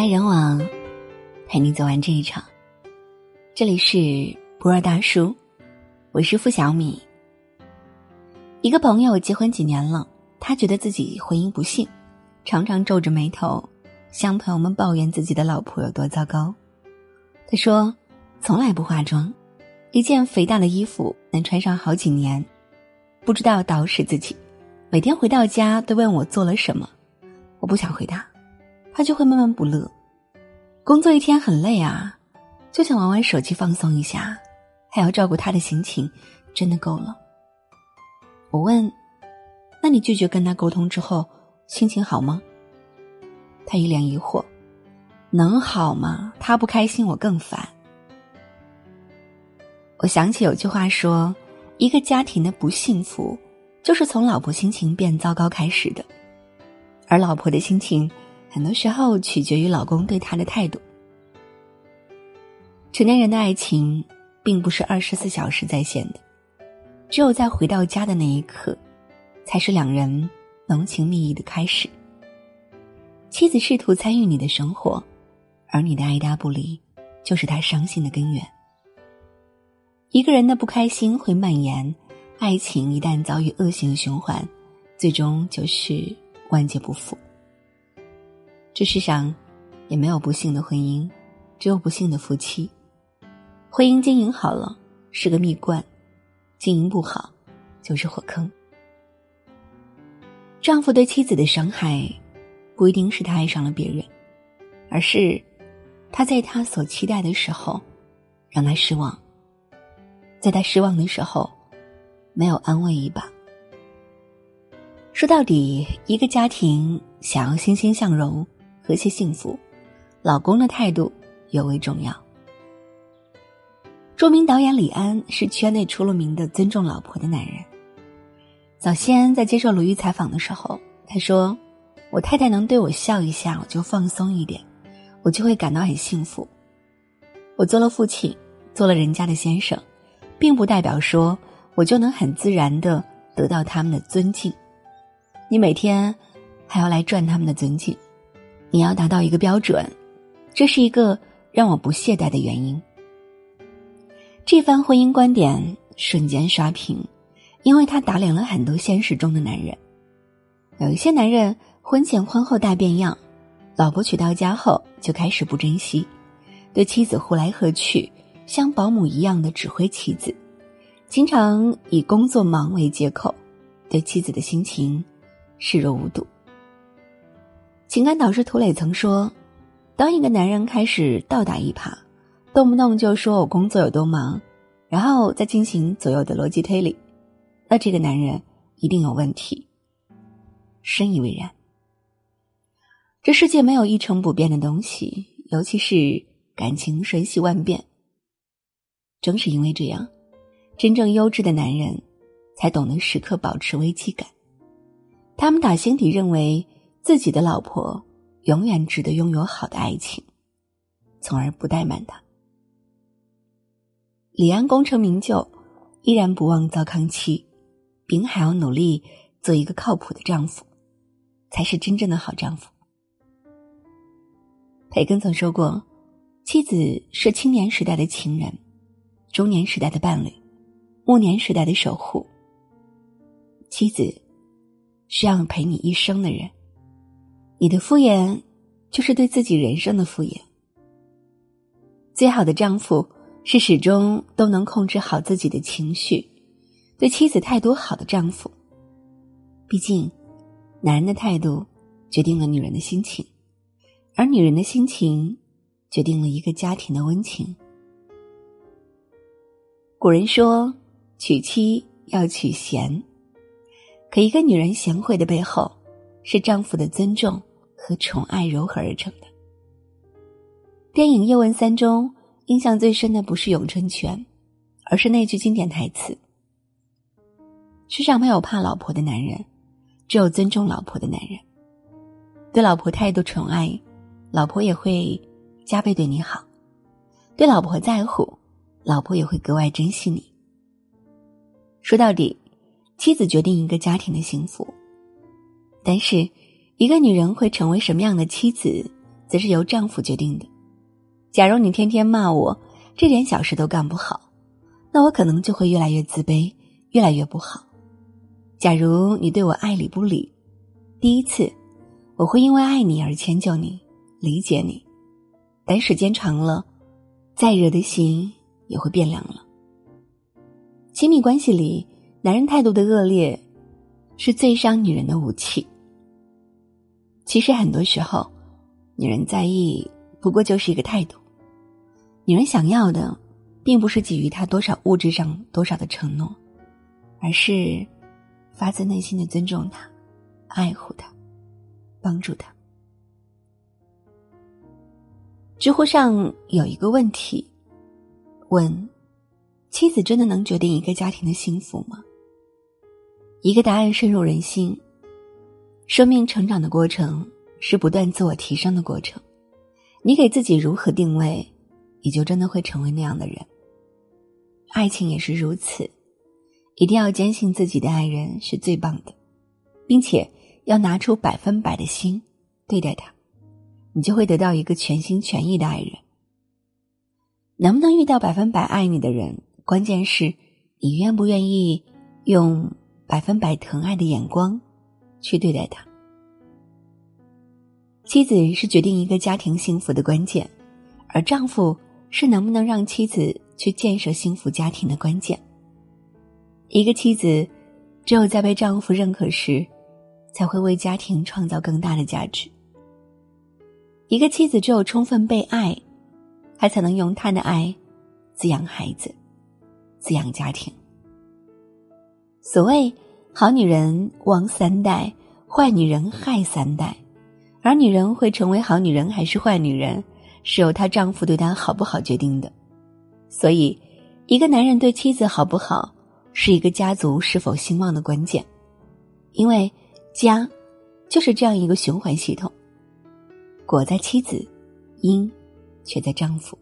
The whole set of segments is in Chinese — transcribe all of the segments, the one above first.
来人往，陪你走完这一场。这里是不二大叔，我是付小米。一个朋友结婚几年了，他觉得自己婚姻不幸，常常皱着眉头向朋友们抱怨自己的老婆有多糟糕。他说，从来不化妆，一件肥大的衣服能穿上好几年，不知道捯饬自己，每天回到家都问我做了什么，我不想回答。他就会闷闷不乐，工作一天很累啊，就想玩玩手机放松一下，还要照顾他的心情，真的够了。我问：“那你拒绝跟他沟通之后，心情好吗？”他一脸疑惑：“能好吗？他不开心，我更烦。”我想起有句话说：“一个家庭的不幸福，就是从老婆心情变糟糕开始的，而老婆的心情。”很多时候取决于老公对她的态度。成年人的爱情并不是二十四小时在线的，只有在回到家的那一刻，才是两人浓情蜜意的开始。妻子试图参与你的生活，而你的爱答不理，就是他伤心的根源。一个人的不开心会蔓延，爱情一旦遭遇恶性循环，最终就是万劫不复。这世上，也没有不幸的婚姻，只有不幸的夫妻。婚姻经营好了是个蜜罐，经营不好就是火坑。丈夫对妻子的伤害，不一定是他爱上了别人，而是他在他所期待的时候让他失望，在他失望的时候没有安慰一把。说到底，一个家庭想要欣欣向荣。和谐幸福，老公的态度尤为重要。著名导演李安是圈内出了名的尊重老婆的男人。早先在接受鲁豫采访的时候，他说：“我太太能对我笑一下，我就放松一点，我就会感到很幸福。我做了父亲，做了人家的先生，并不代表说我就能很自然的得到他们的尊敬。你每天还要来赚他们的尊敬。”你要达到一个标准，这是一个让我不懈怠的原因。这番婚姻观点瞬间刷屏，因为他打脸了很多现实中的男人。有一些男人婚前婚后大变样，老婆娶到家后就开始不珍惜，对妻子呼来喝去，像保姆一样的指挥妻子，经常以工作忙为借口，对妻子的心情视若无睹。情感导师涂磊曾说：“当一个男人开始倒打一耙，动不动就说我工作有多忙，然后再进行左右的逻辑推理，那这个男人一定有问题。”深以为然。这世界没有一成不变的东西，尤其是感情瞬息万变。正是因为这样，真正优质的男人才懂得时刻保持危机感。他们打心底认为。自己的老婆永远值得拥有好的爱情，从而不怠慢他。李安功成名就，依然不忘糟糠妻，并还要努力做一个靠谱的丈夫，才是真正的好丈夫。培根曾说过：“妻子是青年时代的情人，中年时代的伴侣，暮年时代的守护。妻子是要陪你一生的人。”你的敷衍，就是对自己人生的敷衍。最好的丈夫是始终都能控制好自己的情绪，对妻子态度好的丈夫。毕竟，男人的态度决定了女人的心情，而女人的心情决定了一个家庭的温情。古人说：“娶妻要娶贤。”可一个女人贤惠的背后，是丈夫的尊重。和宠爱糅合而成的。电影《叶问三》中，印象最深的不是咏春拳，而是那句经典台词：“世上没有怕老婆的男人，只有尊重老婆的男人。对老婆态度宠爱，老婆也会加倍对你好；对老婆在乎，老婆也会格外珍惜你。说到底，妻子决定一个家庭的幸福，但是。”一个女人会成为什么样的妻子，则是由丈夫决定的。假如你天天骂我，这点小事都干不好，那我可能就会越来越自卑，越来越不好。假如你对我爱理不理，第一次，我会因为爱你而迁就你，理解你，但时间长了，再热的心也会变凉了。亲密关系里，男人态度的恶劣，是最伤女人的武器。其实很多时候，女人在意不过就是一个态度。女人想要的，并不是给予他多少物质上多少的承诺，而是发自内心的尊重他、爱护他、帮助他。知乎上有一个问题，问：妻子真的能决定一个家庭的幸福吗？一个答案深入人心。生命成长的过程是不断自我提升的过程，你给自己如何定位，你就真的会成为那样的人。爱情也是如此，一定要坚信自己的爱人是最棒的，并且要拿出百分百的心对待他，你就会得到一个全心全意的爱人。能不能遇到百分百爱你的人，关键是你愿不愿意用百分百疼爱的眼光。去对待他。妻子是决定一个家庭幸福的关键，而丈夫是能不能让妻子去建设幸福家庭的关键。一个妻子，只有在被丈夫认可时，才会为家庭创造更大的价值。一个妻子只有充分被爱，她才能用她的爱滋养孩子，滋养家庭。所谓。好女人旺三代，坏女人害三代，而女人会成为好女人还是坏女人，是由她丈夫对她好不好决定的。所以，一个男人对妻子好不好，是一个家族是否兴旺的关键。因为家，就是这样一个循环系统。果在妻子，因却在丈夫。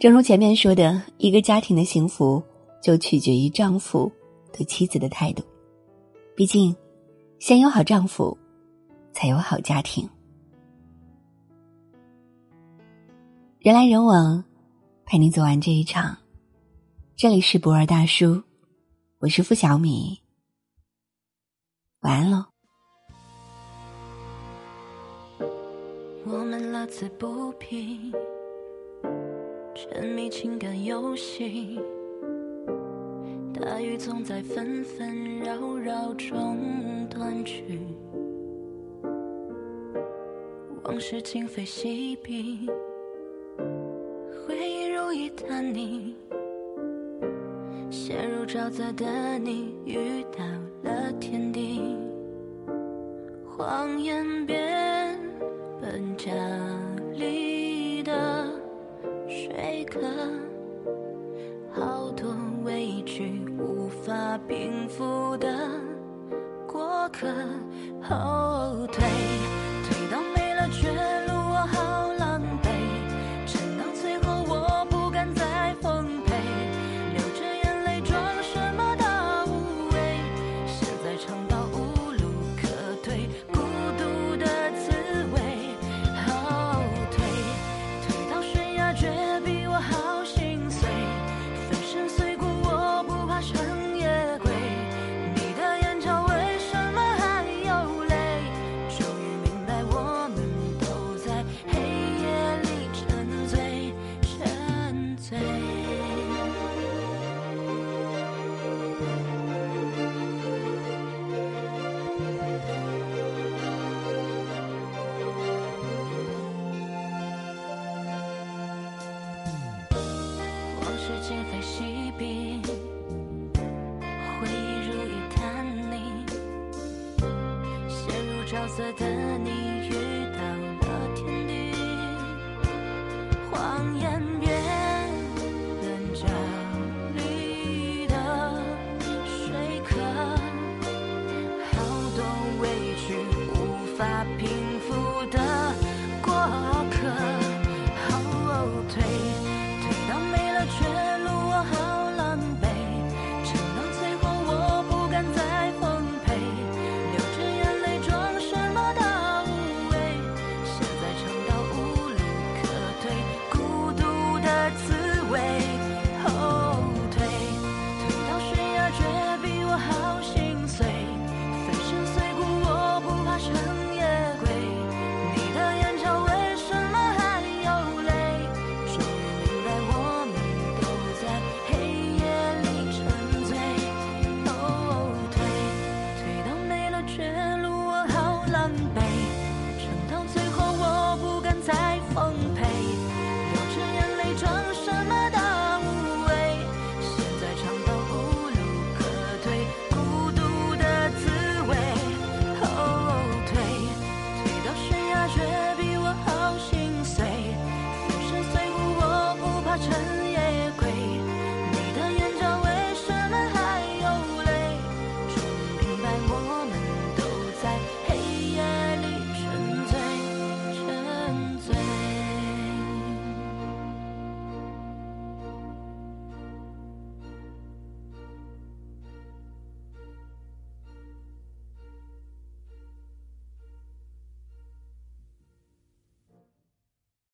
正如前面说的，一个家庭的幸福，就取决于丈夫。对妻子的态度，毕竟，先有好丈夫，才有好家庭。人来人往，陪你走完这一场。这里是博尔大叔，我是付小米。晚安喽。我们乐此不疲，沉迷情感游戏。大雨总在纷纷扰扰中断去，往事今非昔比，回忆如一滩泥，陷入沼泽的你遇到了天地，谎言变本加厉的说客。幸福的过客，后退，退到没了绝的你遇到了天地，谎言